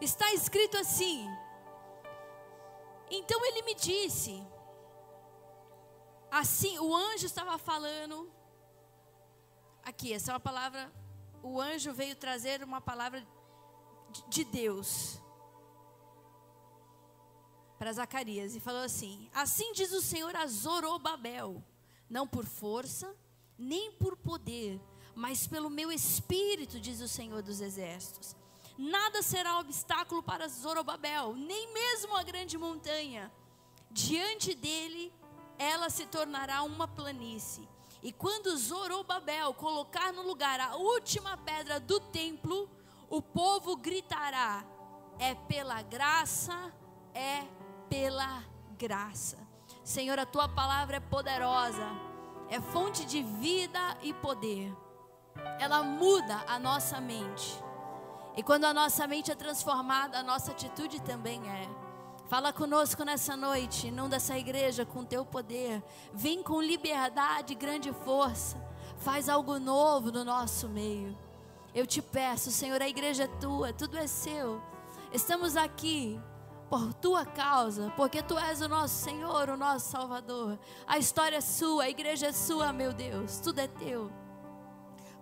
Está escrito assim. Então ele me disse, assim, o anjo estava falando, aqui, essa é uma palavra, o anjo veio trazer uma palavra de Deus para Zacarias e falou assim: Assim diz o Senhor a Zorobabel, não por força, nem por poder, mas pelo meu espírito, diz o Senhor dos exércitos. Nada será obstáculo para Zorobabel, nem mesmo a grande montanha. Diante dele, ela se tornará uma planície. E quando Zorobabel colocar no lugar a última pedra do templo, o povo gritará: é pela graça, é pela graça. Senhor, a tua palavra é poderosa, é fonte de vida e poder. Ela muda a nossa mente. E quando a nossa mente é transformada, a nossa atitude também é. Fala conosco nessa noite, inunda essa igreja com teu poder. Vem com liberdade e grande força. Faz algo novo no nosso meio. Eu te peço, Senhor, a igreja é tua, tudo é seu. Estamos aqui por tua causa, porque tu és o nosso Senhor, o nosso Salvador. A história é sua, a igreja é sua, meu Deus, tudo é teu.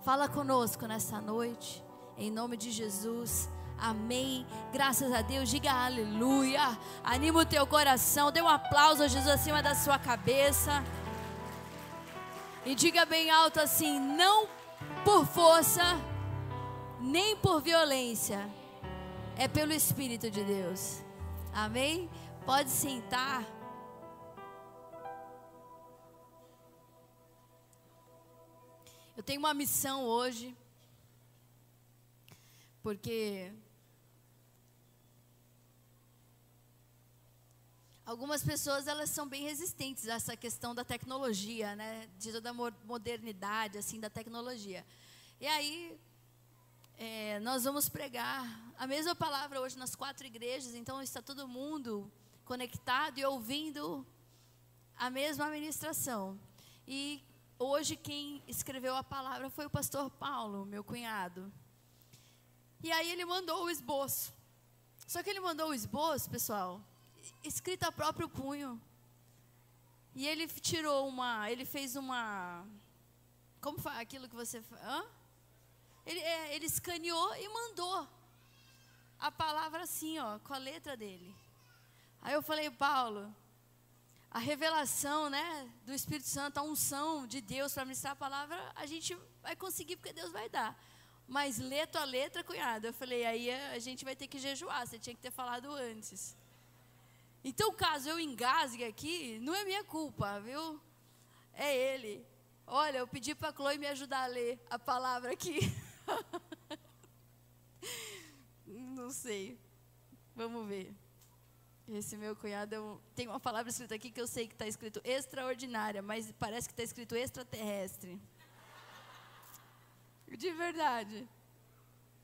Fala conosco nessa noite, em nome de Jesus. Amém. Graças a Deus. Diga aleluia. Anima o teu coração. Dê um aplauso a Jesus acima da sua cabeça. E diga bem alto assim: não por força, nem por violência, é pelo Espírito de Deus. Amém? Pode sentar. Eu tenho uma missão hoje, porque algumas pessoas elas são bem resistentes a essa questão da tecnologia, né? De toda a modernidade assim da tecnologia. E aí é, nós vamos pregar a mesma palavra hoje nas quatro igrejas, então está todo mundo conectado e ouvindo a mesma ministração. E hoje quem escreveu a palavra foi o pastor Paulo, meu cunhado. E aí ele mandou o esboço. Só que ele mandou o esboço, pessoal, escrito a próprio punho. E ele tirou uma, ele fez uma como faz aquilo que você, hã? Ele, é, ele escaneou e mandou a palavra assim, ó, com a letra dele. Aí eu falei, Paulo, a revelação, né, do Espírito Santo, a unção de Deus para ministrar a palavra, a gente vai conseguir porque Deus vai dar. Mas letra a letra, cunhado, eu falei, aí a gente vai ter que jejuar, você tinha que ter falado antes. Então, caso eu engasgue aqui, não é minha culpa, viu? É ele. Olha, eu pedi para a Chloe me ajudar a ler a palavra aqui. Não sei. Vamos ver. Esse meu cunhado tem uma palavra escrita aqui que eu sei que está escrito extraordinária, mas parece que está escrito extraterrestre. De verdade.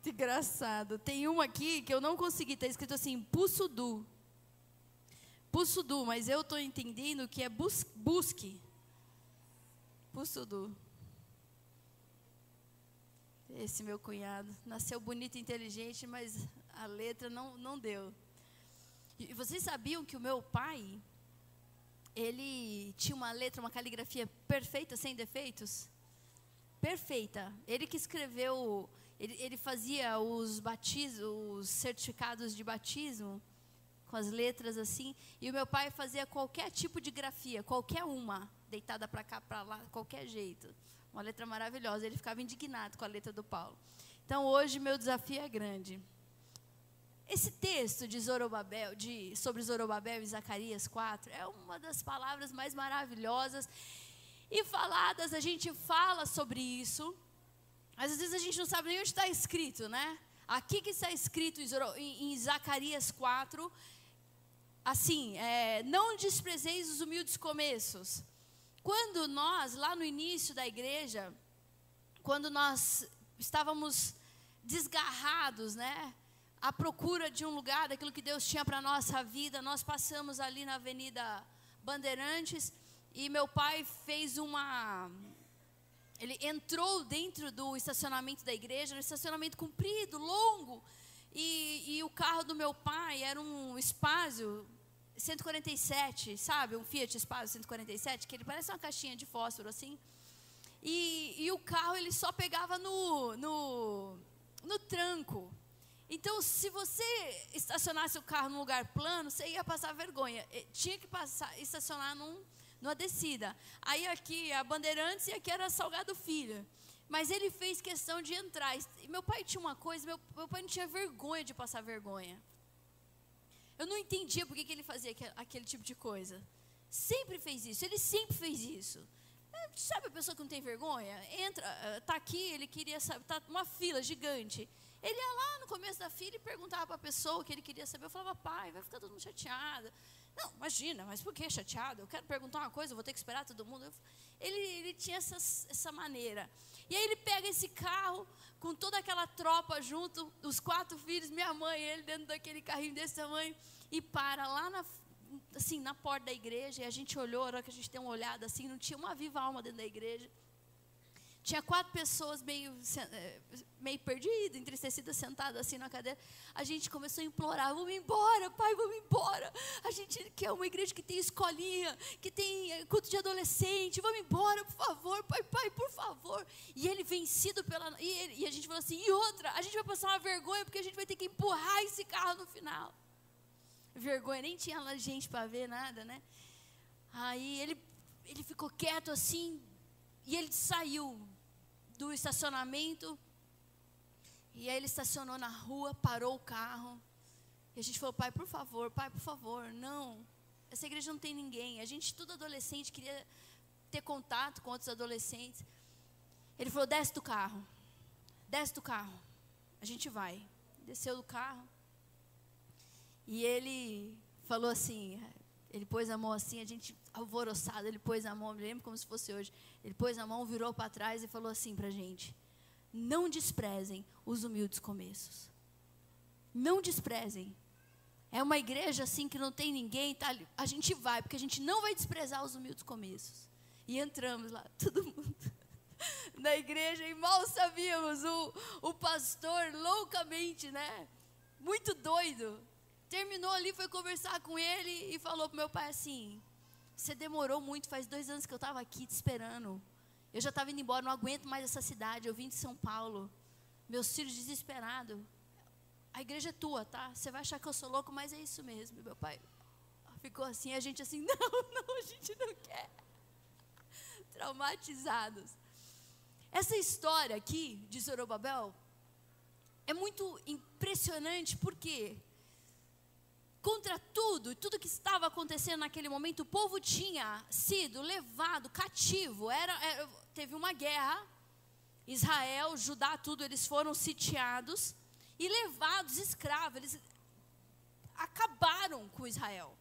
Que engraçado. Tem uma aqui que eu não consegui, está escrito assim, Pussudu. Pussudu, mas eu estou entendendo que é bus, busque. Pussudu. Esse meu cunhado nasceu bonito e inteligente, mas a letra não, não deu. E vocês sabiam que o meu pai, ele tinha uma letra, uma caligrafia perfeita, sem defeitos? Perfeita. Ele que escreveu, ele, ele fazia os os certificados de batismo com as letras assim, e o meu pai fazia qualquer tipo de grafia, qualquer uma, deitada para cá, para lá, qualquer jeito. Uma letra maravilhosa. Ele ficava indignado com a letra do Paulo. Então hoje meu desafio é grande. Esse texto de Zorobabel, de, sobre Zorobabel e Zacarias 4 é uma das palavras mais maravilhosas e faladas. A gente fala sobre isso, mas às vezes a gente não sabe nem onde está escrito, né? Aqui que está escrito em, Zacarias 4, assim, é, não desprezeis os humildes começos. Quando nós, lá no início da igreja, quando nós estávamos desgarrados, né? À procura de um lugar, daquilo que Deus tinha para a nossa vida, nós passamos ali na Avenida Bandeirantes e meu pai fez uma. Ele entrou dentro do estacionamento da igreja, um estacionamento comprido, longo, E, e o carro do meu pai era um Spazio 147, sabe? Um Fiat Spazio 147, que ele parece uma caixinha de fósforo assim. E, e o carro ele só pegava no, no, no tranco. Então, se você estacionasse o carro num lugar plano, você ia passar vergonha. Tinha que passar, estacionar num, numa descida. Aí aqui a Bandeirantes e aqui era Salgado Filho. Mas ele fez questão de entrar. E meu pai tinha uma coisa, meu, meu pai não tinha vergonha de passar vergonha. Eu não entendia por que, que ele fazia aquele, aquele tipo de coisa. Sempre fez isso, ele sempre fez isso. É, sabe a pessoa que não tem vergonha? Entra, está aqui, ele queria saber, está uma fila gigante. Ele ia lá no começo da fila e perguntava para a pessoa o que ele queria saber. Eu falava, pai, vai ficar todo mundo chateado. Não, imagina, mas por que chateado? Eu quero perguntar uma coisa, vou ter que esperar todo mundo. Ele, ele tinha essa, maneira. E aí ele pega esse carro com toda aquela tropa junto, os quatro filhos, minha mãe, ele dentro daquele carrinho desse tamanho, e para lá na, assim, na porta da igreja. E a gente olhou, a hora que a gente deu uma olhada assim, não tinha uma viva alma dentro da igreja. Tinha quatro pessoas meio, eh, meio perdidas, entristecidas, sentadas assim na cadeira. A gente começou a implorar: vamos embora, pai, vamos embora. A gente quer uma igreja que tem escolinha, que tem eh, culto de adolescente. Vamos embora, por favor, pai, pai, por favor. E ele vencido pela. E, ele, e a gente falou assim: e outra, a gente vai passar uma vergonha porque a gente vai ter que empurrar esse carro no final. Vergonha, nem tinha lá gente para ver nada, né? Aí ele, ele ficou quieto assim, e ele saiu do estacionamento. E aí ele estacionou na rua, parou o carro. E a gente falou, pai, por favor, pai, por favor, não. Essa igreja não tem ninguém. A gente, tudo adolescente, queria ter contato com outros adolescentes. Ele falou, desce do carro. Desce do carro. A gente vai. Desceu do carro. E ele falou assim, ele pôs a mão assim, a gente alvoroçado, ele pôs a mão, me lembro como se fosse hoje. Ele pôs a mão, virou para trás e falou assim para a gente: Não desprezem os humildes começos. Não desprezem. É uma igreja assim que não tem ninguém, tá? a gente vai, porque a gente não vai desprezar os humildes começos. E entramos lá, todo mundo na igreja e mal sabíamos o, o pastor loucamente, né? Muito doido, Terminou ali, foi conversar com ele e falou pro meu pai assim: Você demorou muito, faz dois anos que eu estava aqui te esperando. Eu já estava indo embora, não aguento mais essa cidade. Eu vim de São Paulo. Meus filhos desesperados. A igreja é tua, tá? Você vai achar que eu sou louco, mas é isso mesmo. Meu pai ficou assim, a gente assim, não, não, a gente não quer. Traumatizados. Essa história aqui de Zorobabel é muito impressionante, porque? Contra tudo, tudo que estava acontecendo naquele momento, o povo tinha sido levado cativo. Era, era, teve uma guerra. Israel, Judá, tudo, eles foram sitiados e levados escravos. Eles acabaram com Israel.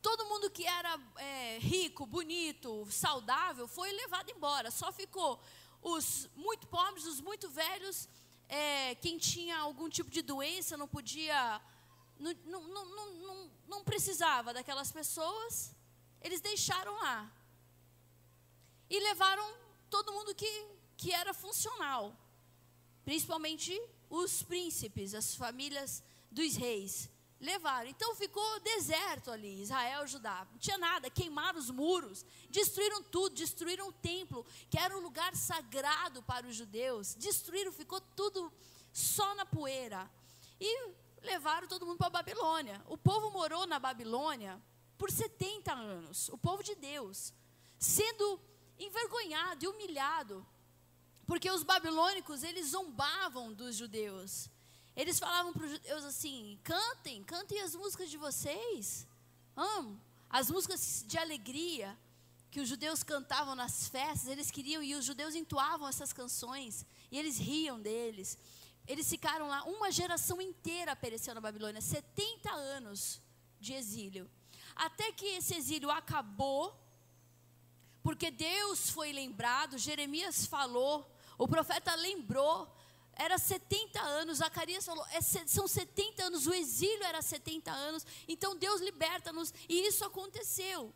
Todo mundo que era é, rico, bonito, saudável, foi levado embora. Só ficou os muito pobres, os muito velhos, é, quem tinha algum tipo de doença, não podia não, não, não, não, precisava daquelas pessoas, eles deixaram lá. E levaram todo mundo que, que era funcional, principalmente os príncipes, as famílias dos reis. Levaram. Então ficou deserto ali, Israel, Judá. Não tinha nada, queimaram os muros, destruíram tudo, destruíram o templo, que era um lugar sagrado para os judeus. Destruíram, ficou tudo só na poeira. E levaram todo mundo para a Babilônia. O povo morou na Babilônia por 70 anos, o povo de Deus, sendo envergonhado e humilhado, porque os babilônicos, eles zombavam dos judeus. Eles falavam para os judeus assim: cantem, cantem as músicas de vocês. Amo. As músicas de alegria que os judeus cantavam nas festas, eles queriam, e os judeus entoavam essas canções, e eles riam deles. Eles ficaram lá, uma geração inteira pereceu na Babilônia, 70 anos de exílio. Até que esse exílio acabou, porque Deus foi lembrado, Jeremias falou, o profeta lembrou, era 70 anos, Zacarias falou, é, são 70 anos, o exílio era 70 anos, então Deus liberta-nos, e isso aconteceu.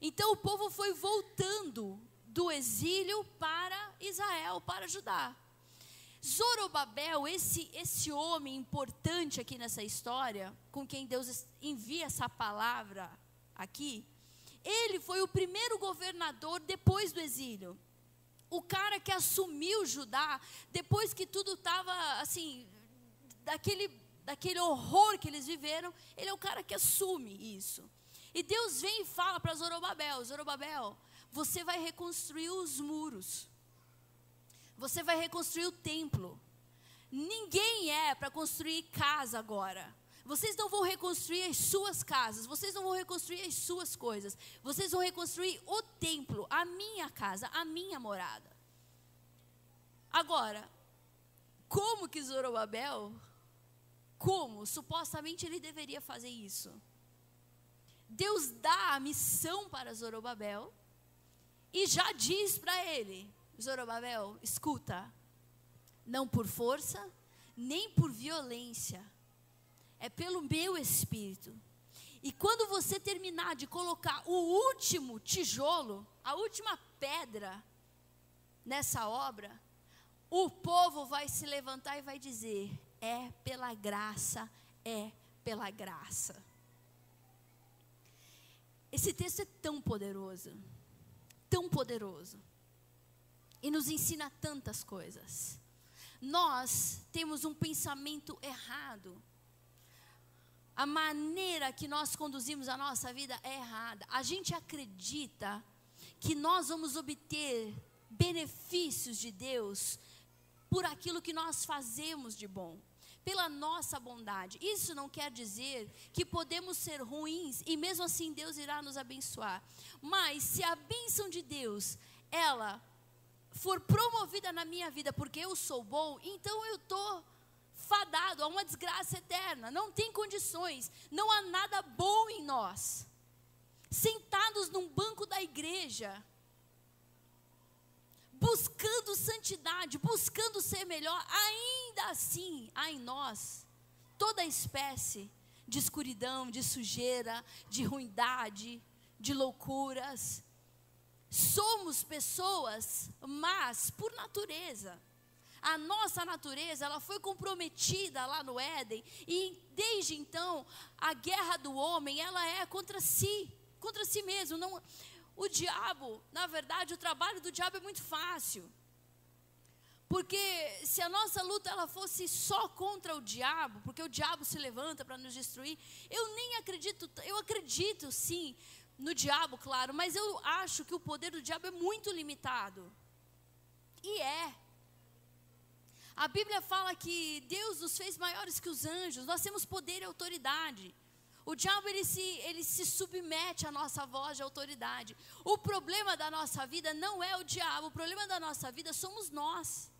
Então o povo foi voltando do exílio para Israel, para Judá. Zorobabel, esse, esse homem importante aqui nessa história, com quem Deus envia essa palavra aqui, ele foi o primeiro governador depois do exílio. O cara que assumiu Judá, depois que tudo estava assim, daquele, daquele horror que eles viveram, ele é o cara que assume isso. E Deus vem e fala para Zorobabel: Zorobabel, você vai reconstruir os muros. Você vai reconstruir o templo. Ninguém é para construir casa agora. Vocês não vão reconstruir as suas casas, vocês não vão reconstruir as suas coisas. Vocês vão reconstruir o templo, a minha casa, a minha morada. Agora, como que Zorobabel, como supostamente ele deveria fazer isso? Deus dá a missão para Zorobabel e já diz para ele: Zorobabel, escuta, não por força, nem por violência, é pelo meu espírito. E quando você terminar de colocar o último tijolo, a última pedra nessa obra, o povo vai se levantar e vai dizer: é pela graça, é pela graça. Esse texto é tão poderoso, tão poderoso, e nos ensina tantas coisas. Nós temos um pensamento errado a maneira que nós conduzimos a nossa vida é errada. A gente acredita que nós vamos obter benefícios de Deus por aquilo que nós fazemos de bom, pela nossa bondade. Isso não quer dizer que podemos ser ruins e mesmo assim Deus irá nos abençoar. Mas se a bênção de Deus, ela for promovida na minha vida porque eu sou bom, então eu estou fadado a uma desgraça eterna, não tem condições, não há nada bom em nós. Sentados num banco da igreja, buscando santidade, buscando ser melhor, ainda assim há em nós toda espécie de escuridão, de sujeira, de ruindade, de loucuras. Somos pessoas mas por natureza. A nossa natureza, ela foi comprometida lá no Éden e desde então a guerra do homem, ela é contra si, contra si mesmo. Não, o diabo, na verdade, o trabalho do diabo é muito fácil. Porque se a nossa luta ela fosse só contra o diabo, porque o diabo se levanta para nos destruir, eu nem acredito, eu acredito sim no diabo, claro, mas eu acho que o poder do diabo é muito limitado. E é. A Bíblia fala que Deus nos fez maiores que os anjos, nós temos poder e autoridade. O diabo ele se, ele se submete à nossa voz de autoridade. O problema da nossa vida não é o diabo, o problema da nossa vida somos nós.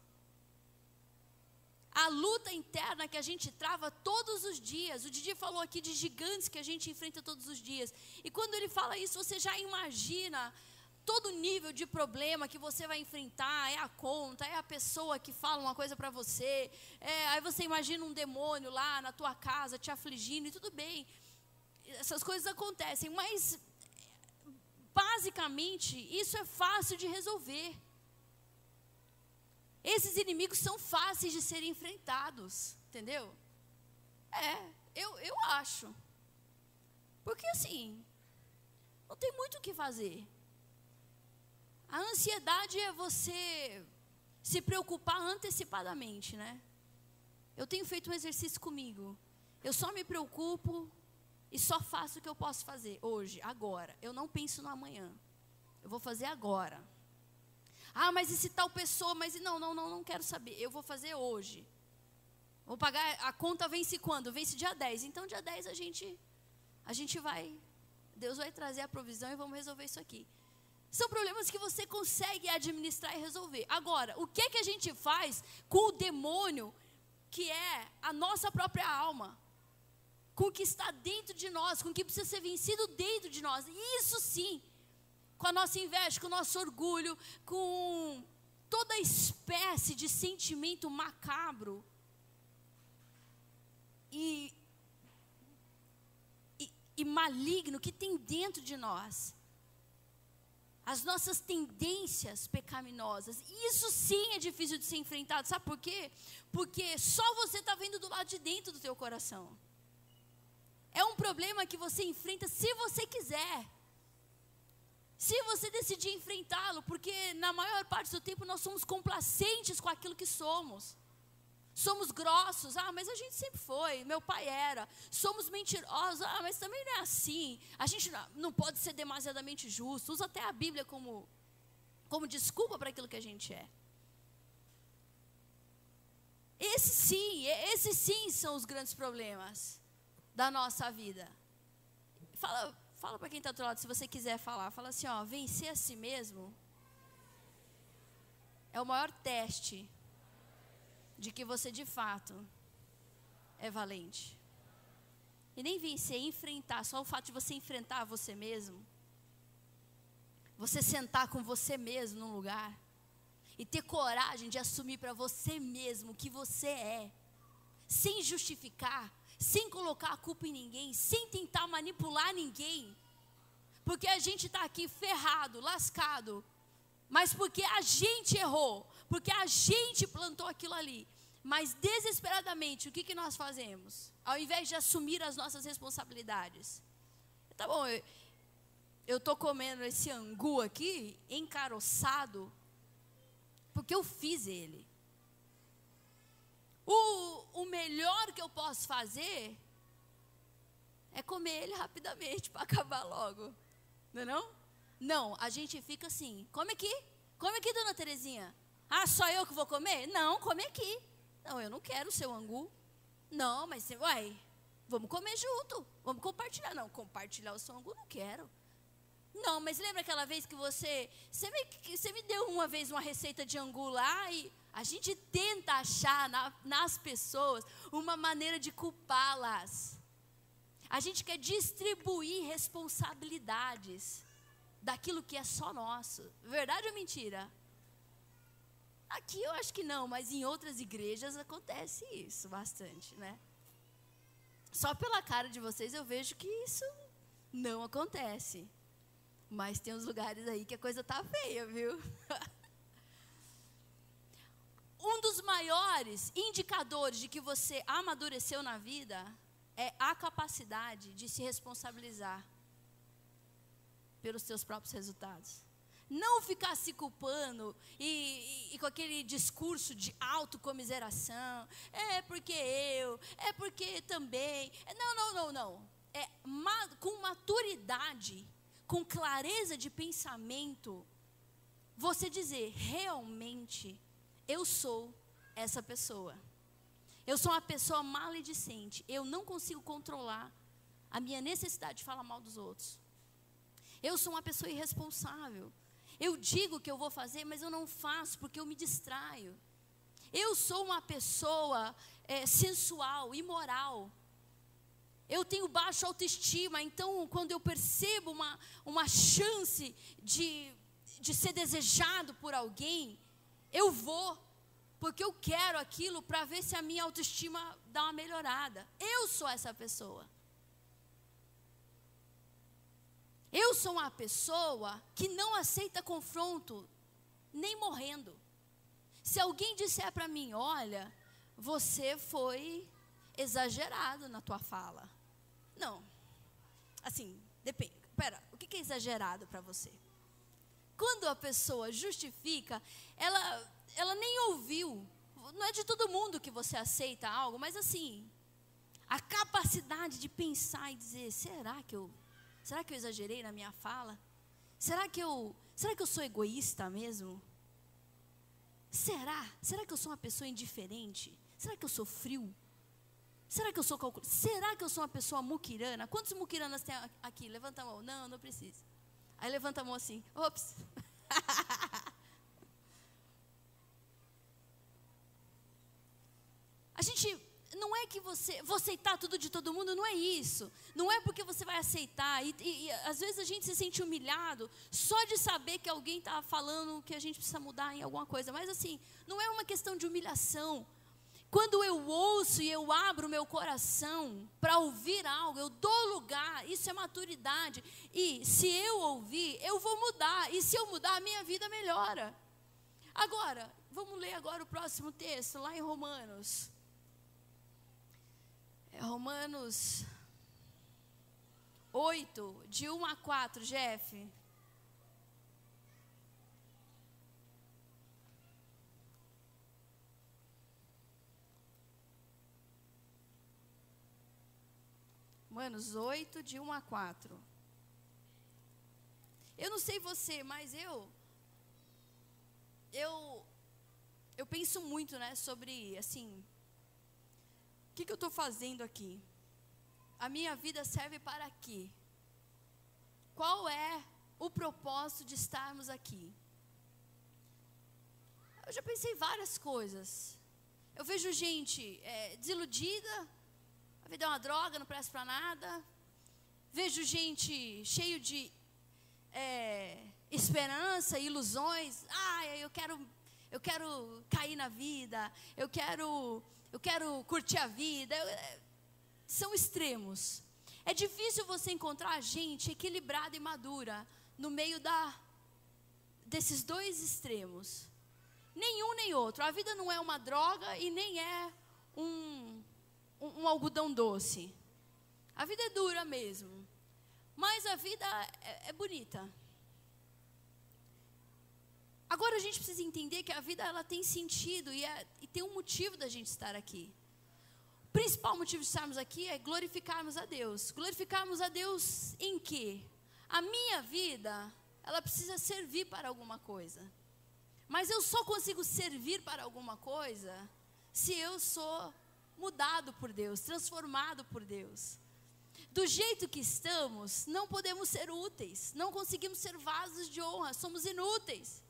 A luta interna que a gente trava todos os dias. O Didi falou aqui de gigantes que a gente enfrenta todos os dias. E quando ele fala isso, você já imagina todo nível de problema que você vai enfrentar, é a conta, é a pessoa que fala uma coisa para você, é, aí você imagina um demônio lá na tua casa te afligindo, e tudo bem, essas coisas acontecem, mas basicamente isso é fácil de resolver. Esses inimigos são fáceis de serem enfrentados, entendeu? É, eu, eu acho. Porque assim, não tem muito o que fazer. A ansiedade é você se preocupar antecipadamente, né? Eu tenho feito um exercício comigo. Eu só me preocupo e só faço o que eu posso fazer hoje, agora. Eu não penso no amanhã. Eu vou fazer agora. Ah, mas e se tal pessoa? Mas não, não, não, não quero saber. Eu vou fazer hoje. Vou pagar, a conta vence quando? Vence dia 10. Então dia 10 a gente a gente vai Deus vai trazer a provisão e vamos resolver isso aqui. São problemas que você consegue administrar e resolver. Agora, o que é que a gente faz com o demônio que é a nossa própria alma? Com o que está dentro de nós, com o que precisa ser vencido dentro de nós. Isso sim, com a nossa inveja, com o nosso orgulho, com toda espécie de sentimento macabro. E, e, e maligno que tem dentro de nós. as nossas tendências pecaminosas. Isso sim é difícil de ser enfrentado. Sabe por quê? Porque só você está vendo do lado de dentro do teu coração. É um problema que você enfrenta se você quiser. Se você decidir enfrentá-lo, porque na maior parte do tempo nós somos complacentes com aquilo que somos. Somos grossos, ah, mas a gente sempre foi, meu pai era. Somos mentirosos, ah, mas também não é assim. A gente não pode ser demasiadamente justo. Usa até a Bíblia como, como desculpa para aquilo que a gente é. Esse sim, esses sim são os grandes problemas da nossa vida. Fala, fala para quem está do outro lado, se você quiser falar, fala assim, ó, vencer a si mesmo é o maior teste de que você de fato é valente. E nem vencer, enfrentar, só o fato de você enfrentar você mesmo, você sentar com você mesmo num lugar e ter coragem de assumir para você mesmo que você é, sem justificar, sem colocar a culpa em ninguém, sem tentar manipular ninguém, porque a gente está aqui ferrado, lascado, mas porque a gente errou, porque a gente plantou aquilo ali. Mas desesperadamente, o que, que nós fazemos? Ao invés de assumir as nossas responsabilidades. Tá bom, eu estou comendo esse angu aqui, encaroçado, porque eu fiz ele. O, o melhor que eu posso fazer é comer ele rapidamente para acabar logo. Não é não? Não, a gente fica assim, come aqui, come aqui, dona Terezinha. Ah, só eu que vou comer? Não, come aqui. Não, eu não quero o seu angu. Não, mas você vai. Vamos comer junto. Vamos compartilhar. Não, compartilhar o seu angu não quero. Não, mas lembra aquela vez que você. Você me, você me deu uma vez uma receita de angu lá e a gente tenta achar na, nas pessoas uma maneira de culpá-las. A gente quer distribuir responsabilidades daquilo que é só nosso. Verdade ou mentira? Aqui eu acho que não, mas em outras igrejas acontece isso bastante, né? Só pela cara de vocês eu vejo que isso não acontece. Mas tem uns lugares aí que a coisa tá feia, viu? um dos maiores indicadores de que você amadureceu na vida é a capacidade de se responsabilizar pelos seus próprios resultados. Não ficar se culpando e, e, e, com aquele discurso de autocomiseração. É porque eu, é porque também. Não, não, não, não. É ma, com maturidade, com clareza de pensamento, você dizer realmente eu sou essa pessoa. Eu sou uma pessoa maledicente. Eu não consigo controlar a minha necessidade de falar mal dos outros. Eu sou uma pessoa irresponsável. Eu digo que eu vou fazer, mas eu não faço porque eu me distraio. Eu sou uma pessoa é, sensual, imoral. Eu tenho baixa autoestima, então quando eu percebo uma, uma chance de, de ser desejado por alguém, eu vou, porque eu quero aquilo para ver se a minha autoestima dá uma melhorada. Eu sou essa pessoa. Eu sou uma pessoa que não aceita confronto, nem morrendo. Se alguém disser para mim, olha, você foi exagerado na tua fala. Não. Assim, depende. Pera, o que é exagerado para você? Quando a pessoa justifica, ela, ela nem ouviu. Não é de todo mundo que você aceita algo, mas assim, a capacidade de pensar e dizer, será que eu Será que eu exagerei na minha fala? Será que eu, será que eu sou egoísta mesmo? Será? Será que eu sou uma pessoa indiferente? Será que eu sou frio? Será que eu sou calculista? Será que eu sou uma pessoa muquirana? Quantos muquiranas tem aqui? Levanta a mão. Não, não precisa. Aí levanta a mão assim. Ops. a gente não é que você vou aceitar tudo de todo mundo, não é isso. Não é porque você vai aceitar. E, e, e às vezes a gente se sente humilhado só de saber que alguém está falando que a gente precisa mudar em alguma coisa. Mas assim, não é uma questão de humilhação. Quando eu ouço e eu abro meu coração para ouvir algo, eu dou lugar, isso é maturidade. E se eu ouvir, eu vou mudar. E se eu mudar, a minha vida melhora. Agora, vamos ler agora o próximo texto, lá em Romanos. É Romanos 8, de 1 a 4, Jeff. Romanos 8, de 1 a 4. Eu não sei você, mas eu. Eu. Eu penso muito, né, sobre, assim. O que, que eu estou fazendo aqui? A minha vida serve para quê? Qual é o propósito de estarmos aqui? Eu já pensei várias coisas. Eu vejo gente é, desiludida, a vida é uma droga, não presta para nada. Vejo gente cheio de é, esperança, ilusões. Ah, eu quero, eu quero cair na vida. Eu quero, eu quero curtir a vida. Eu, é, são extremos. É difícil você encontrar gente equilibrada e madura no meio da, desses dois extremos. Nenhum nem outro. A vida não é uma droga e nem é um um, um algodão doce. A vida é dura mesmo. Mas a vida é, é bonita. Agora a gente precisa entender que a vida ela tem sentido e, é, e, tem um motivo da gente estar aqui. O principal motivo de estarmos aqui é glorificarmos a Deus. Glorificarmos a Deus em quê? A minha vida, ela precisa servir para alguma coisa. Mas eu só consigo servir para alguma coisa se eu sou mudado por Deus, transformado por Deus. Do jeito que estamos, não podemos ser úteis, não conseguimos ser vasos de honra, somos inúteis.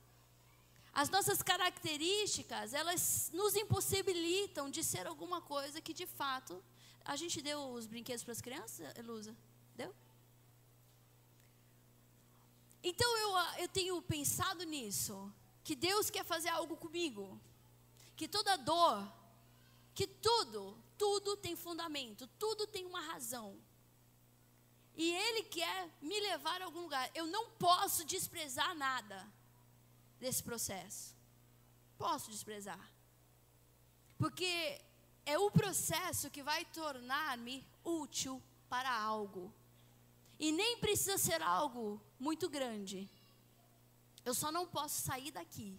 As nossas características, elas nos impossibilitam de ser alguma coisa que de fato. A gente deu os brinquedos para as crianças, Elusa? Deu? Então eu, eu tenho pensado nisso, que Deus quer fazer algo comigo, que toda dor, que tudo, tudo tem fundamento, tudo tem uma razão. E Ele quer me levar a algum lugar. Eu não posso desprezar nada desse processo. Posso desprezar. Porque é o processo que vai tornar-me útil para algo. E nem precisa ser algo muito grande. Eu só não posso sair daqui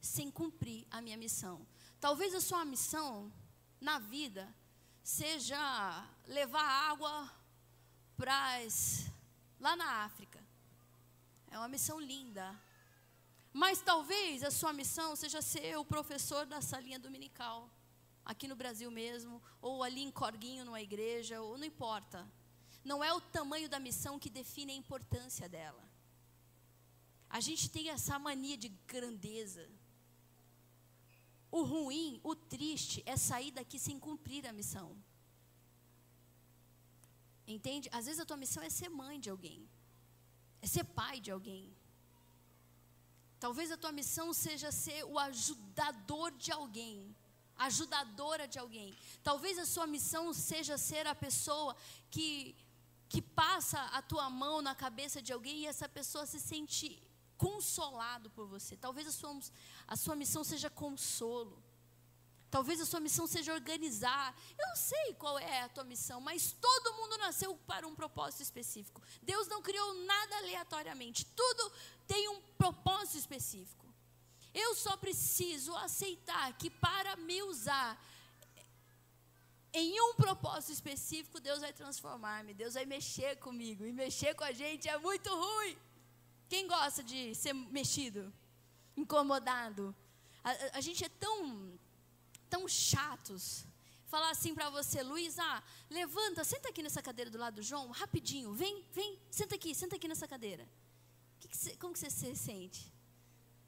sem cumprir a minha missão. Talvez a sua missão na vida seja levar água para lá na África. É uma missão linda. Mas talvez a sua missão seja ser o professor da salinha dominical, aqui no Brasil mesmo, ou ali em Corguinho, numa igreja, ou não importa. Não é o tamanho da missão que define a importância dela. A gente tem essa mania de grandeza. O ruim, o triste é sair daqui sem cumprir a missão. Entende? Às vezes a tua missão é ser mãe de alguém, é ser pai de alguém. Talvez a tua missão seja ser o ajudador de alguém, ajudadora de alguém. Talvez a sua missão seja ser a pessoa que que passa a tua mão na cabeça de alguém e essa pessoa se sente consolado por você. Talvez a sua, a sua missão seja consolo. Talvez a sua missão seja organizar. Eu não sei qual é a tua missão, mas todo mundo nasceu para um propósito específico. Deus não criou nada aleatoriamente. Tudo tem um propósito específico. Eu só preciso aceitar que para me usar em um propósito específico, Deus vai transformar-me, Deus vai mexer comigo. E mexer com a gente é muito ruim. Quem gosta de ser mexido? Incomodado? A, a gente é tão, tão chatos. Falar assim para você, Luiz, ah, levanta, senta aqui nessa cadeira do lado do João, rapidinho, vem, vem, senta aqui, senta aqui nessa cadeira. Que que cê, como que você se sente?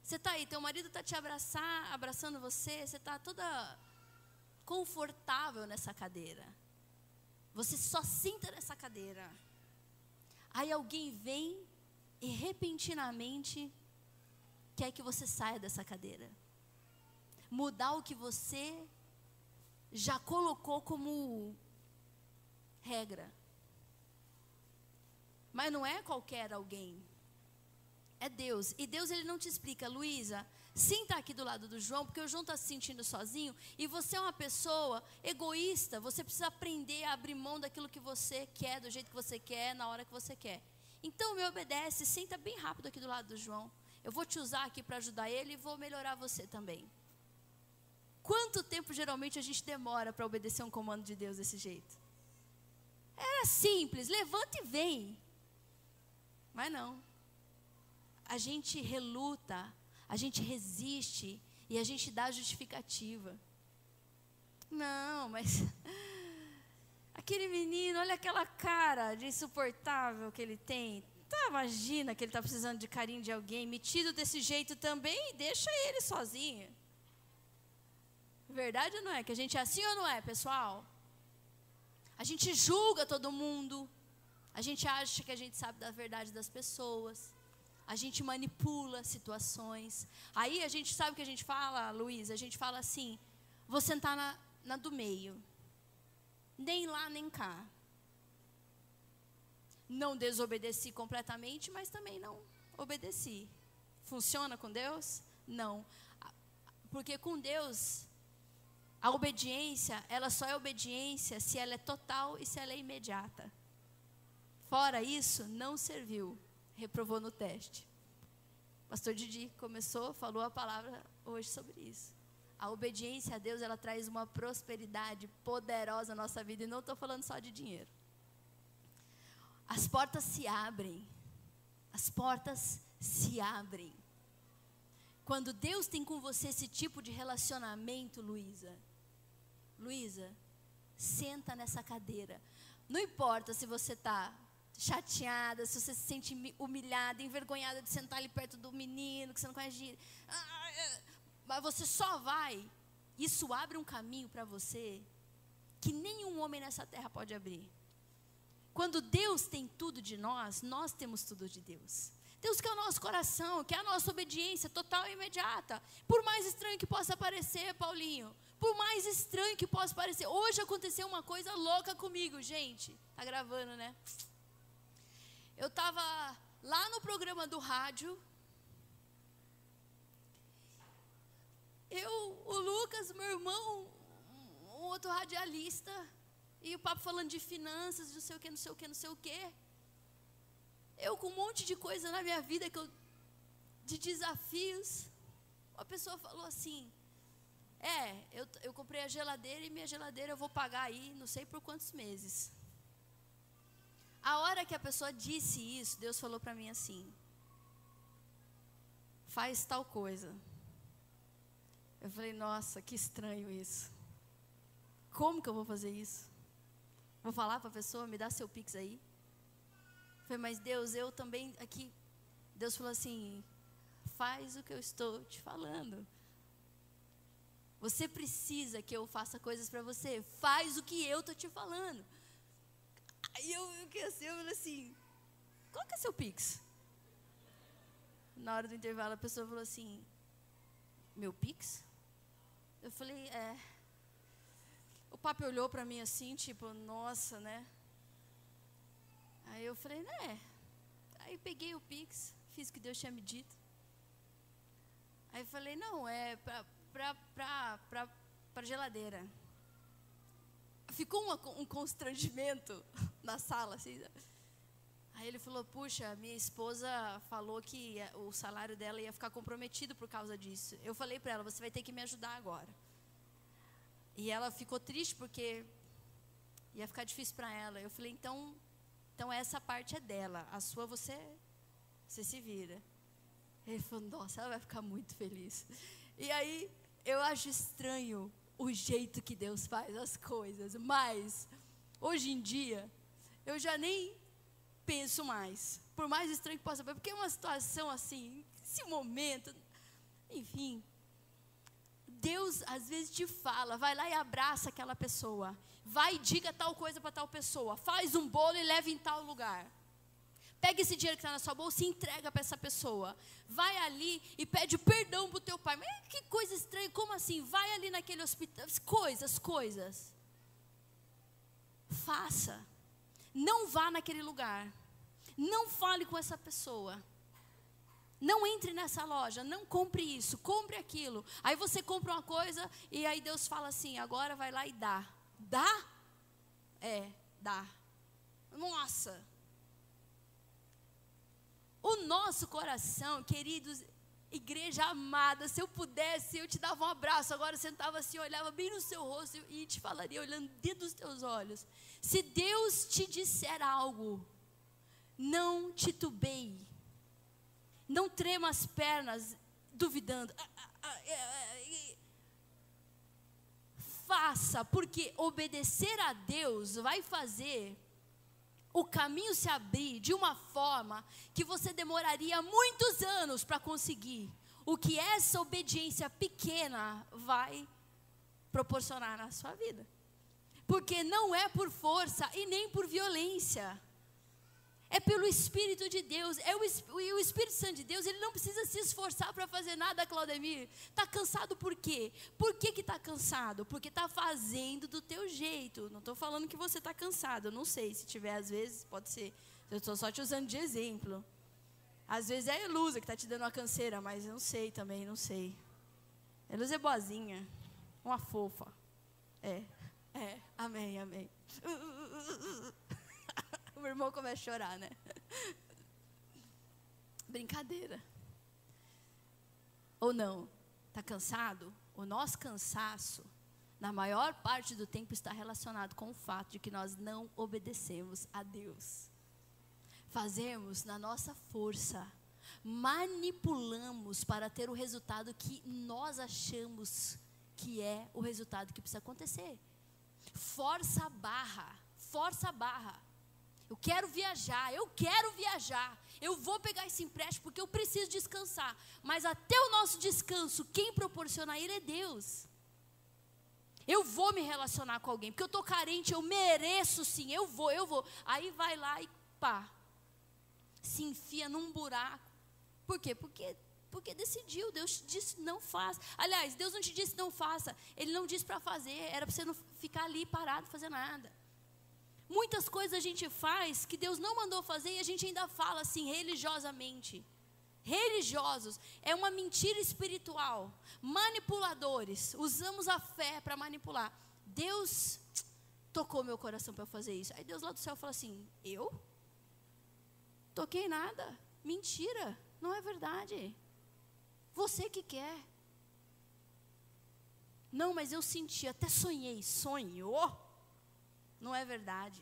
Você está aí, teu marido está te abraçar, abraçando você, você está toda confortável nessa cadeira. Você só senta nessa cadeira. Aí alguém vem e repentinamente quer que você saia dessa cadeira. Mudar o que você já colocou como regra. Mas não é qualquer alguém. É Deus. E Deus ele não te explica, Luísa, Sinta aqui do lado do João, porque o João está se sentindo sozinho e você é uma pessoa egoísta. Você precisa aprender a abrir mão daquilo que você quer, do jeito que você quer, na hora que você quer. Então me obedece, senta bem rápido aqui do lado do João. Eu vou te usar aqui para ajudar ele e vou melhorar você também. Quanto tempo geralmente a gente demora para obedecer um comando de Deus desse jeito? Era simples, levanta e vem. Mas não. A gente reluta a gente resiste e a gente dá justificativa. Não, mas aquele menino, olha aquela cara de insuportável que ele tem. Tá, imagina que ele está precisando de carinho de alguém, metido desse jeito também, deixa ele sozinho. Verdade ou não é? Que a gente é assim ou não é, pessoal? A gente julga todo mundo. A gente acha que a gente sabe da verdade das pessoas a gente manipula situações. Aí a gente sabe o que a gente fala, Luiz? A gente fala assim: vou sentar na, na do meio. Nem lá, nem cá. Não desobedeci completamente, mas também não obedeci. Funciona com Deus? Não. Porque com Deus, a obediência, ela só é obediência se ela é total e se ela é imediata. Fora isso, não serviu reprovou no teste. Pastor Didi começou, falou a palavra hoje sobre isso. A obediência a Deus, ela traz uma prosperidade poderosa na nossa vida. E não estou falando só de dinheiro. As portas se abrem. As portas se abrem. Quando Deus tem com você esse tipo de relacionamento, Luísa, Luísa, senta nessa cadeira. Não importa se você está chateada, se você se sente humilhada, envergonhada de sentar ali perto do menino que você não conhece, é, mas você só vai. Isso abre um caminho para você que nenhum homem nessa terra pode abrir. Quando Deus tem tudo de nós, nós temos tudo de Deus. Deus quer o nosso coração, quer a nossa obediência total e imediata. Por mais estranho que possa parecer, Paulinho, por mais estranho que possa parecer. Hoje aconteceu uma coisa louca comigo, gente. Tá gravando, né? Eu estava lá no programa do rádio. Eu, o Lucas, meu irmão, um outro radialista, e o papo falando de finanças, não sei o que, não sei o que, não sei o que. Eu com um monte de coisa na minha vida que eu, de desafios. Uma pessoa falou assim: É, eu, eu comprei a geladeira e minha geladeira eu vou pagar aí, não sei por quantos meses. A hora que a pessoa disse isso, Deus falou para mim assim: faz tal coisa. Eu falei, nossa, que estranho isso. Como que eu vou fazer isso? Vou falar para a pessoa, me dá seu pix aí. Eu falei, mas Deus, eu também aqui. Deus falou assim: faz o que eu estou te falando. Você precisa que eu faça coisas para você. Faz o que eu estou te falando. Aí eu, eu que assim, eu falei assim, qual que é seu Pix? Na hora do intervalo a pessoa falou assim, meu Pix? Eu falei, é. O papo olhou para mim assim, tipo, nossa, né? Aí eu falei, né? Aí peguei o Pix, fiz o que Deus tinha me dito. Aí falei, não, é pra, pra, pra, pra, pra geladeira ficou uma, um constrangimento na sala, assim. Aí ele falou: Puxa, minha esposa falou que o salário dela ia ficar comprometido por causa disso. Eu falei para ela: Você vai ter que me ajudar agora. E ela ficou triste porque ia ficar difícil para ela. Eu falei: Então, então essa parte é dela. A sua você, você se vira. Ele falou: Nossa, ela vai ficar muito feliz. E aí eu acho estranho o jeito que Deus faz as coisas, mas hoje em dia eu já nem penso mais, por mais estranho que possa ser, porque é uma situação assim, esse momento, enfim, Deus às vezes te fala, vai lá e abraça aquela pessoa, vai e diga tal coisa para tal pessoa, faz um bolo e leva em tal lugar. Pega esse dinheiro que está na sua bolsa e entrega para essa pessoa. Vai ali e pede perdão para o teu pai. Mas que coisa estranha, como assim? Vai ali naquele hospital. Coisas, coisas. Faça. Não vá naquele lugar. Não fale com essa pessoa. Não entre nessa loja, não compre isso, compre aquilo. Aí você compra uma coisa e aí Deus fala assim: agora vai lá e dá. Dá? É, dá. Nossa, o nosso coração, queridos, igreja amada, se eu pudesse, eu te dava um abraço. Agora sentava assim, olhava bem no seu rosto e te falaria, olhando dentro dos teus olhos. Se Deus te disser algo, não titubeie. Não trema as pernas, duvidando. Ah, ah, ah, é, é, é. Faça, porque obedecer a Deus vai fazer o caminho se abrir de uma forma que você demoraria muitos anos para conseguir o que essa obediência pequena vai proporcionar na sua vida. Porque não é por força e nem por violência. É pelo Espírito de Deus. É o, o Espírito Santo de Deus, ele não precisa se esforçar para fazer nada, Claudemir. Está cansado por quê? Por que está cansado? Porque está fazendo do teu jeito. Não estou falando que você está cansado. Não sei. Se tiver, às vezes, pode ser. Eu estou só te usando de exemplo. Às vezes é a Elusa que está te dando uma canseira, mas eu não sei também, não sei. A Elusa é boazinha. Uma fofa. É. É. Amém, amém. o meu irmão começa a chorar, né? Brincadeira. Ou não? Está cansado? O nosso cansaço, na maior parte do tempo, está relacionado com o fato de que nós não obedecemos a Deus. Fazemos na nossa força, manipulamos para ter o resultado que nós achamos que é o resultado que precisa acontecer. Força a barra, força a barra. Eu quero viajar, eu quero viajar. Eu vou pegar esse empréstimo porque eu preciso descansar. Mas até o nosso descanso, quem proporciona ele é Deus. Eu vou me relacionar com alguém, porque eu estou carente, eu mereço sim, eu vou, eu vou. Aí vai lá e pá, se enfia num buraco. Por quê? Porque, porque decidiu, Deus disse não faça. Aliás, Deus não te disse não faça, Ele não disse para fazer, era para você não ficar ali parado, fazer nada. Muitas coisas a gente faz que Deus não mandou fazer e a gente ainda fala assim religiosamente. Religiosos é uma mentira espiritual. Manipuladores, usamos a fé para manipular. Deus tocou meu coração para fazer isso. Aí Deus lá do céu fala assim: Eu? Toquei nada. Mentira, não é verdade. Você que quer. Não, mas eu senti, até sonhei. Sonhou? É verdade.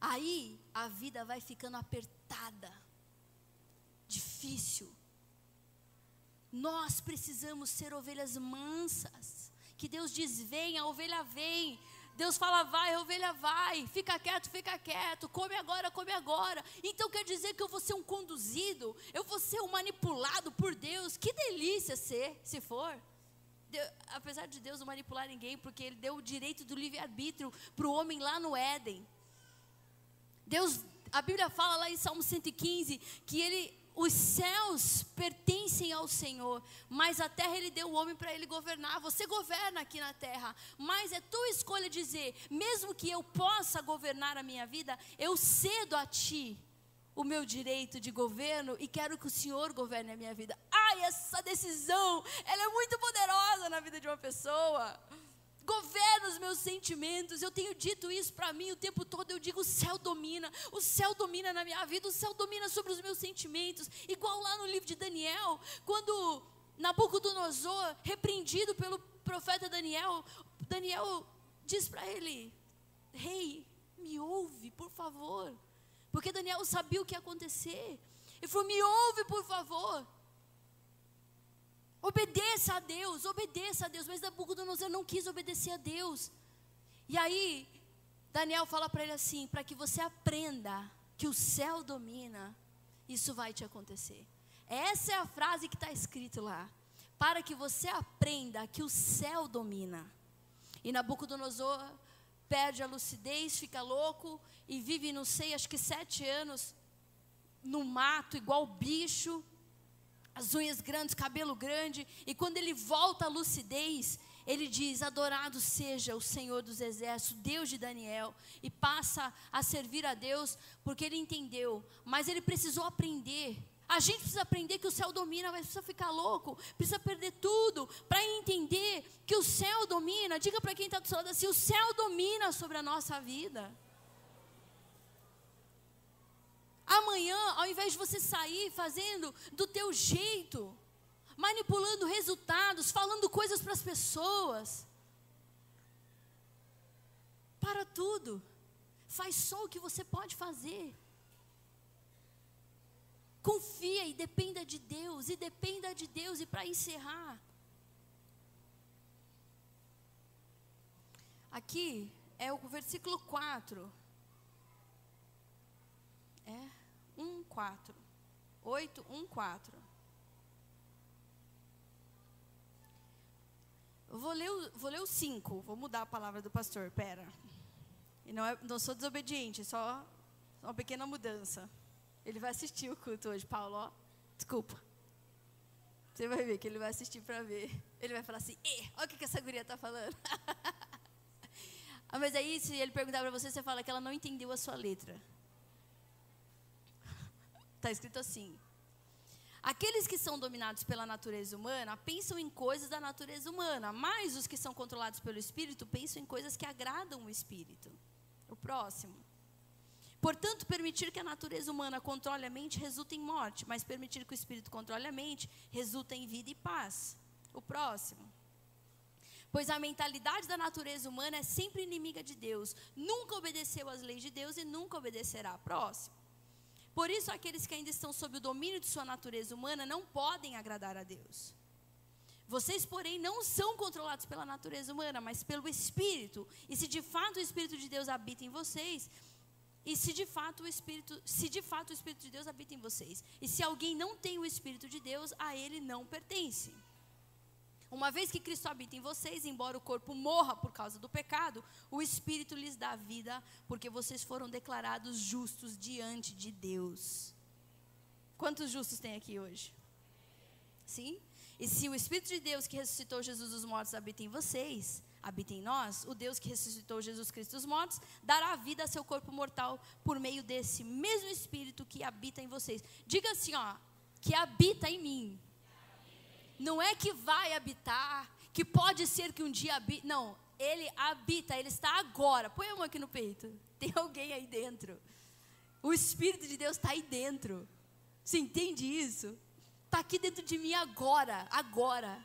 Aí a vida vai ficando apertada, difícil. Nós precisamos ser ovelhas mansas. Que Deus diz: vem, a ovelha vem. Deus fala, vai, a ovelha vai, fica quieto, fica quieto, come agora, come agora. Então quer dizer que eu vou ser um conduzido, eu vou ser um manipulado por Deus. Que delícia ser, se for. Deus, apesar de Deus não manipular ninguém, porque Ele deu o direito do livre-arbítrio para o homem lá no Éden. Deus, a Bíblia fala lá em Salmo 115 que Ele, os céus pertencem ao Senhor, mas a terra Ele deu o homem para Ele governar. Você governa aqui na terra, mas é tua escolha dizer: mesmo que eu possa governar a minha vida, eu cedo a Ti o meu direito de governo e quero que o Senhor governe a minha vida. Ai, essa decisão, ela é muito poderosa na vida de uma pessoa. Governa os meus sentimentos. Eu tenho dito isso para mim o tempo todo. Eu digo: o céu domina, o céu domina na minha vida, o céu domina sobre os meus sentimentos. Igual lá no livro de Daniel, quando Nabucodonosor, repreendido pelo profeta Daniel, Daniel diz para ele: Rei, hey, me ouve, por favor. Porque Daniel sabia o que ia acontecer. Ele falou: Me ouve, por favor. Obedeça a Deus, obedeça a Deus. Mas Nabucodonosor não quis obedecer a Deus. E aí, Daniel fala para ele assim: Para que você aprenda que o céu domina, isso vai te acontecer. Essa é a frase que está escrito lá. Para que você aprenda que o céu domina. E Nabucodonosor perde a lucidez, fica louco e vive, não sei, acho que sete anos no mato, igual bicho, as unhas grandes, cabelo grande, e quando ele volta à lucidez, ele diz: Adorado seja o Senhor dos Exércitos, Deus de Daniel, e passa a servir a Deus porque ele entendeu, mas ele precisou aprender. A gente precisa aprender que o céu domina, mas precisa ficar louco, precisa perder tudo para entender que o céu domina. Diga para quem está do seu lado assim: o céu domina sobre a nossa vida. Amanhã, ao invés de você sair fazendo do teu jeito, manipulando resultados, falando coisas para as pessoas. Para tudo. Faz só o que você pode fazer. Confia e dependa de Deus, e dependa de Deus. E para encerrar, aqui é o versículo 4. É 1, 4. 8, 1, 4. Eu vou ler, vou ler o 5, vou mudar a palavra do pastor, pera. E não, é, não sou desobediente, só uma pequena mudança. Ele vai assistir o culto hoje, Paulo, ó, desculpa. Você vai ver que ele vai assistir para ver. Ele vai falar assim, olha o que, que essa guria está falando. ah, mas aí, se ele perguntar para você, você fala que ela não entendeu a sua letra. Está escrito assim, Aqueles que são dominados pela natureza humana pensam em coisas da natureza humana, mas os que são controlados pelo Espírito pensam em coisas que agradam o Espírito. O próximo. Portanto, permitir que a natureza humana controle a mente resulta em morte, mas permitir que o Espírito controle a mente resulta em vida e paz. O próximo. Pois a mentalidade da natureza humana é sempre inimiga de Deus, nunca obedeceu às leis de Deus e nunca obedecerá. Próximo. Por isso, aqueles que ainda estão sob o domínio de sua natureza humana não podem agradar a Deus. Vocês, porém, não são controlados pela natureza humana, mas pelo Espírito. E se de fato o Espírito de Deus habita em vocês, e se de fato o Espírito, se de fato o Espírito de Deus habita em vocês, e se alguém não tem o Espírito de Deus, a ele não pertence. Uma vez que Cristo habita em vocês, embora o corpo morra por causa do pecado, o Espírito lhes dá vida, porque vocês foram declarados justos diante de Deus. Quantos justos tem aqui hoje? Sim? E se o Espírito de Deus que ressuscitou Jesus dos mortos habita em vocês, habita em nós, o Deus que ressuscitou Jesus Cristo dos mortos dará vida a seu corpo mortal por meio desse mesmo Espírito que habita em vocês. Diga assim, ó, que habita em mim. Não é que vai habitar, que pode ser que um dia habite. Não, ele habita, ele está agora. Põe a mão aqui no peito. Tem alguém aí dentro. O Espírito de Deus está aí dentro. Você entende isso? Está aqui dentro de mim agora, agora.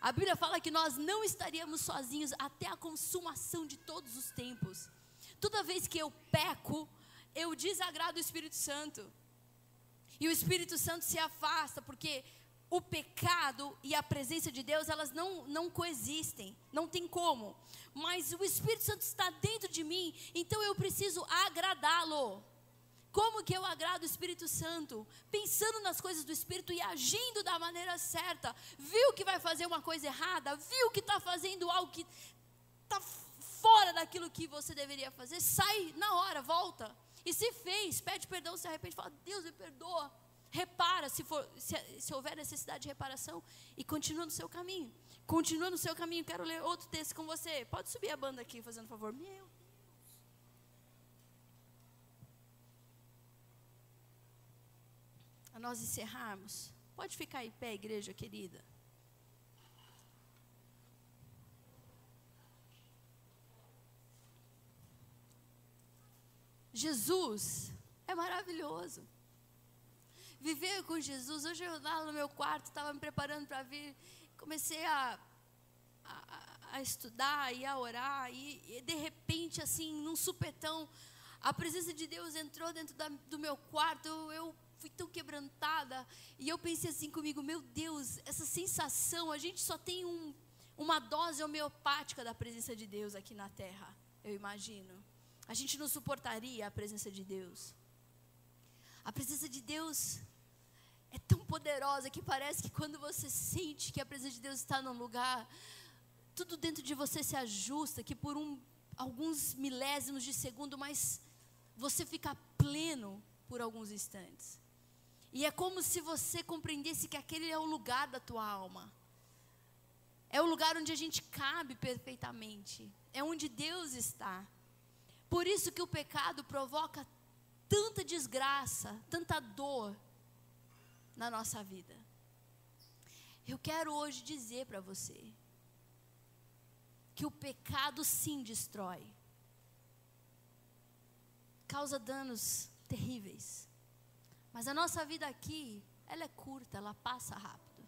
A Bíblia fala que nós não estaríamos sozinhos até a consumação de todos os tempos. Toda vez que eu peco, eu desagrado o Espírito Santo. E o Espírito Santo se afasta, porque o pecado e a presença de Deus, elas não, não coexistem, não tem como. Mas o Espírito Santo está dentro de mim, então eu preciso agradá-lo. Como que eu agrado o Espírito Santo? Pensando nas coisas do Espírito e agindo da maneira certa. Viu que vai fazer uma coisa errada? Viu que está fazendo algo que está fora daquilo que você deveria fazer? Sai na hora, volta. E se fez, pede perdão, se arrepende, fala: Deus me perdoa repara se, for, se, se houver necessidade de reparação e continua no seu caminho. Continua no seu caminho. Quero ler outro texto com você. Pode subir a banda aqui, fazendo favor. Meu Deus. A nós encerrarmos. Pode ficar em pé, igreja querida. Jesus é maravilhoso viver com Jesus. Hoje eu lá no meu quarto, estava me preparando para vir, comecei a, a, a, estudar e a orar, e, e, de repente, assim, num supetão, a presença de Deus entrou dentro da, do meu quarto, eu, eu fui tão quebrantada, e eu pensei assim comigo, meu Deus, essa sensação, a gente só tem um, uma dose homeopática da presença de Deus aqui na terra, eu imagino. A gente não suportaria a presença de Deus. A presença de Deus é tão poderosa que parece que quando você sente que a presença de Deus está num lugar, tudo dentro de você se ajusta, que por um alguns milésimos de segundo, mas você fica pleno por alguns instantes. E é como se você compreendesse que aquele é o lugar da tua alma. É o lugar onde a gente cabe perfeitamente. É onde Deus está. Por isso que o pecado provoca tanta desgraça, tanta dor na nossa vida. Eu quero hoje dizer para você que o pecado sim destrói, causa danos terríveis. Mas a nossa vida aqui, ela é curta, ela passa rápido.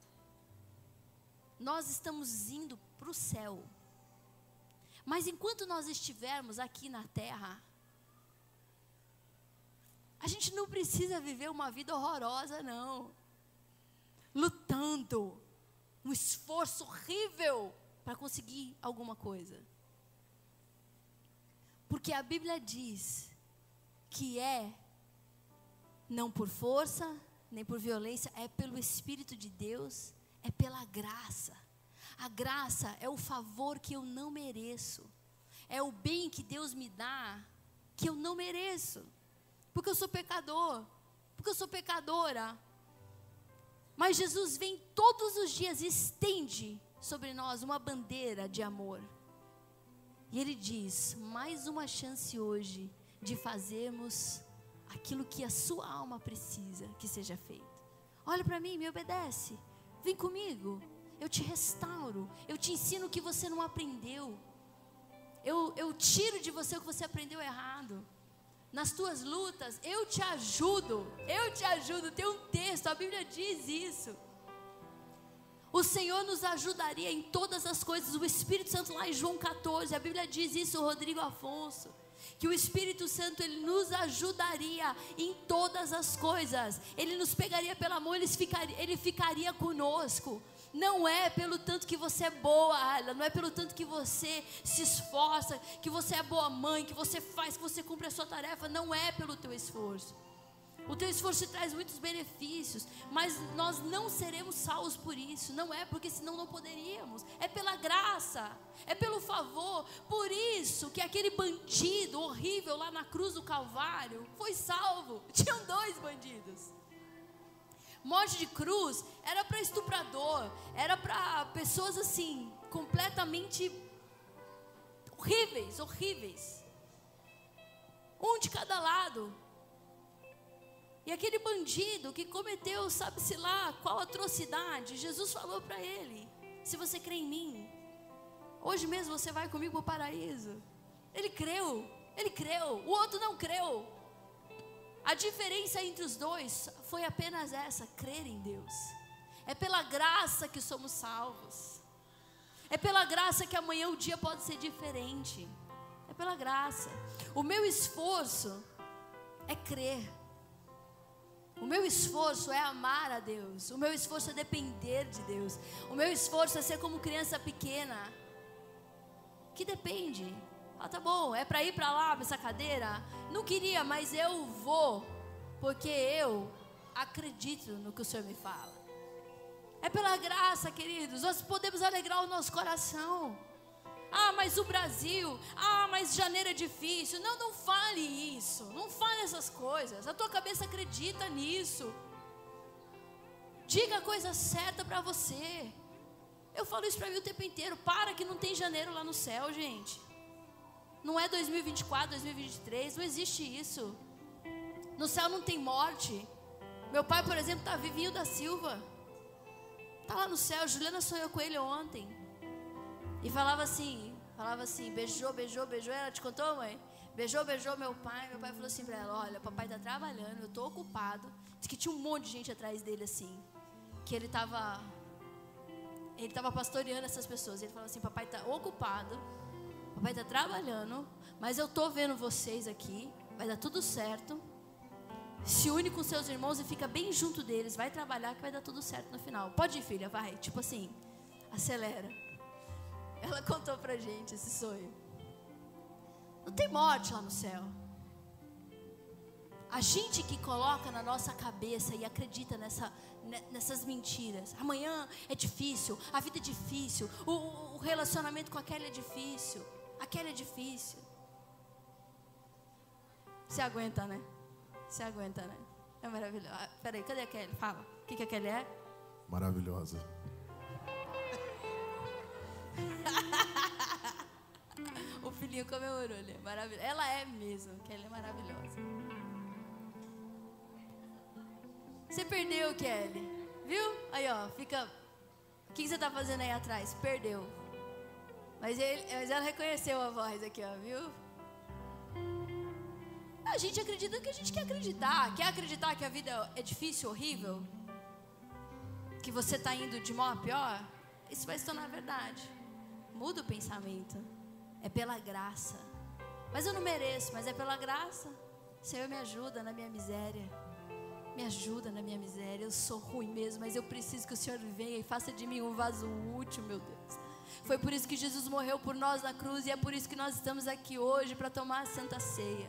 Nós estamos indo para o céu. Mas enquanto nós estivermos aqui na terra, a gente não precisa viver uma vida horrorosa, não. Lutando, um esforço horrível para conseguir alguma coisa. Porque a Bíblia diz que é não por força, nem por violência, é pelo Espírito de Deus, é pela graça. A graça é o favor que eu não mereço, é o bem que Deus me dá que eu não mereço, porque eu sou pecador, porque eu sou pecadora. Mas Jesus vem todos os dias e estende sobre nós uma bandeira de amor. E Ele diz: mais uma chance hoje de fazermos aquilo que a sua alma precisa que seja feito. Olha para mim, me obedece. Vem comigo. Eu te restauro. Eu te ensino o que você não aprendeu. Eu, eu tiro de você o que você aprendeu errado. Nas tuas lutas, eu te ajudo. Eu te ajudo. Tem um texto, a Bíblia diz isso. O Senhor nos ajudaria em todas as coisas. O Espírito Santo lá em João 14, a Bíblia diz isso, Rodrigo Afonso que o Espírito Santo ele nos ajudaria em todas as coisas. Ele nos pegaria pela mão, ele ficaria, ele ficaria conosco. Não é pelo tanto que você é boa, Ayla, não é pelo tanto que você se esforça, que você é boa mãe, que você faz, que você cumpre a sua tarefa, não é pelo teu esforço. O teu esforço te traz muitos benefícios, mas nós não seremos salvos por isso. Não é porque senão não poderíamos. É pela graça, é pelo favor. Por isso que aquele bandido horrível lá na cruz do Calvário foi salvo. Tinham dois bandidos. Morte de cruz era para estuprador, era para pessoas assim, completamente horríveis, horríveis. Um de cada lado. E aquele bandido que cometeu, sabe-se lá, qual atrocidade, Jesus falou para ele: Se você crê em mim, hoje mesmo você vai comigo para o paraíso. Ele creu, ele creu, o outro não creu. A diferença entre os dois foi apenas essa: crer em Deus. É pela graça que somos salvos. É pela graça que amanhã o dia pode ser diferente. É pela graça. O meu esforço é crer. O meu esforço é amar a Deus. O meu esforço é depender de Deus. O meu esforço é ser como criança pequena. Que depende. Ah, tá bom, é para ir para lá, para essa cadeira? Não queria, mas eu vou. Porque eu acredito no que o Senhor me fala. É pela graça, queridos. Nós podemos alegrar o nosso coração. Ah, mas o Brasil. Ah, mas janeiro é difícil. Não, não fale isso. Não fale essas coisas. A tua cabeça acredita nisso. Diga a coisa certa para você. Eu falo isso para mim o tempo inteiro. Para que não tem janeiro lá no céu, gente. Não é 2024, 2023. Não existe isso. No céu não tem morte. Meu pai, por exemplo, está vivinho da Silva. Está lá no céu. Juliana sonhou com ele ontem. E falava assim, falava assim, beijou, beijou, beijou. Ela te contou, mãe? Beijou, beijou meu pai. Meu pai falou assim para ela: Olha, papai está trabalhando, eu estou ocupado. Diz que tinha um monte de gente atrás dele assim. Que ele estava. Ele estava pastoreando essas pessoas. Ele falou assim: Papai está ocupado. Papai está trabalhando. Mas eu estou vendo vocês aqui. Vai dar tudo certo. Se une com seus irmãos e fica bem junto deles. Vai trabalhar que vai dar tudo certo no final. Pode ir, filha, vai. Tipo assim, acelera. Ela contou pra gente esse sonho. Não tem morte lá no céu. A gente que coloca na nossa cabeça e acredita nessa, nessas mentiras. Amanhã é difícil, a vida é difícil, o, o relacionamento com aquela é difícil. Aquele é difícil. Você aguenta, né? Você aguenta, né? É maravilhoso. Ah, peraí, cadê a Kelly? Fala. O que, que a Kelly é? Maravilhosa. o filhinho comemorou, né? Maravilhoso. Ela é mesmo, Kelly é maravilhosa. Você perdeu, Kelly. Viu? Aí, ó, fica. O que, que você está fazendo aí atrás? Perdeu. Mas, ele, mas ela reconheceu a voz aqui, ó, viu? A gente acredita no que a gente quer acreditar. Quer acreditar que a vida é difícil, horrível? Que você está indo de mal a pior? Isso vai se tornar verdade. Muda o pensamento. É pela graça. Mas eu não mereço, mas é pela graça. Senhor, me ajuda na minha miséria. Me ajuda na minha miséria. Eu sou ruim mesmo, mas eu preciso que o Senhor venha e faça de mim um vaso útil, meu Deus. Foi por isso que Jesus morreu por nós na cruz e é por isso que nós estamos aqui hoje para tomar a santa ceia.